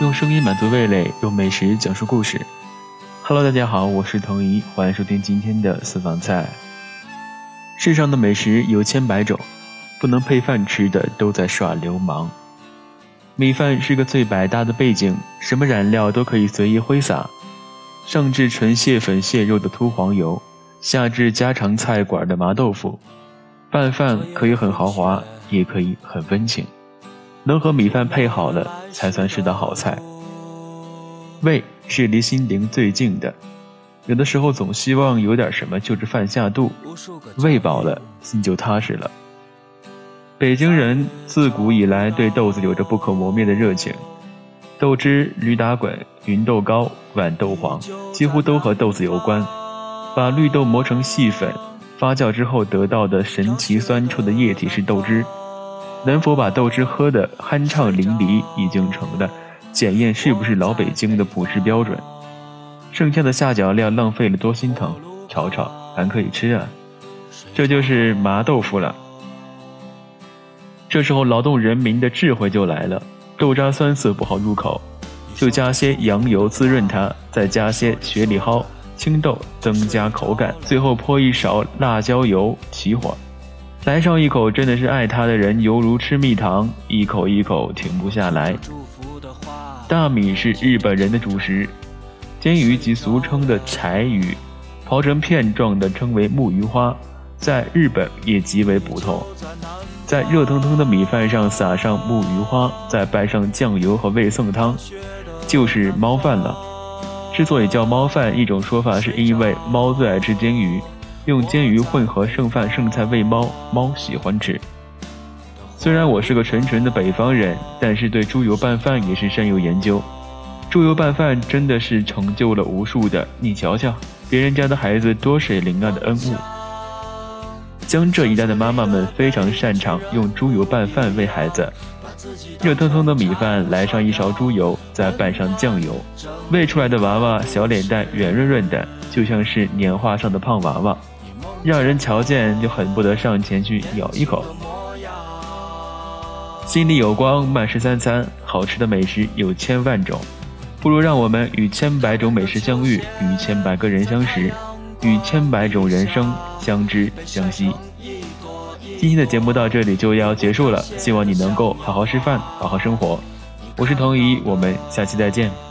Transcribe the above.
用声音满足味蕾，用美食讲述故事。Hello，大家好，我是童怡，欢迎收听今天的私房菜。世上的美食有千百种，不能配饭吃的都在耍流氓。米饭是个最百搭的背景，什么染料都可以随意挥洒，上至纯蟹粉蟹肉的秃黄油，下至家常菜馆的麻豆腐，拌饭可以很豪华，也可以很温情。能和米饭配好了，才算是道好菜。胃是离心灵最近的，有的时候总希望有点什么就着饭下肚，胃饱了，心就踏实了。北京人自古以来对豆子有着不可磨灭的热情，豆汁、驴打滚、芸豆糕、豌豆黄，几乎都和豆子有关。把绿豆磨成细粉，发酵之后得到的神奇酸臭的液体是豆汁。能否把豆汁喝得酣畅淋漓，已经成了检验是不是老北京的普世标准。剩下的下脚料浪费了多心疼，炒炒还可以吃啊。这就是麻豆腐了。这时候劳动人民的智慧就来了，豆渣酸涩不好入口，就加些羊油滋润它，再加些雪里蒿、青豆增加口感，最后泼一勺辣椒油，起火。来上一口，真的是爱它的人犹如吃蜜糖，一口一口停不下来。大米是日本人的主食，煎鱼即俗称的柴鱼，刨成片状的称为木鱼花，在日本也极为普通。在热腾腾的米饭上撒上木鱼花，再拌上酱油和味噌汤，就是猫饭了。之所以叫猫饭，一种说法是因为猫最爱吃煎鱼。用煎鱼混合剩饭剩菜喂猫，猫喜欢吃。虽然我是个纯纯的北方人，但是对猪油拌饭也是深有研究。猪油拌饭真的是成就了无数的，你瞧瞧，别人家的孩子多水灵啊的恩物。江浙一带的妈妈们非常擅长用猪油拌饭喂孩子。热腾腾的米饭来上一勺猪油，再拌上酱油，喂出来的娃娃小脸蛋圆润润的，就像是年画上的胖娃娃。让人瞧见就恨不得上前去咬一口。心里有光，慢食三餐，好吃的美食有千万种，不如让我们与千百种美食相遇，与千百个人相识，与千百种人生相知相惜。今天的节目到这里就要结束了，希望你能够好好吃饭，好好生活。我是童怡，我们下期再见。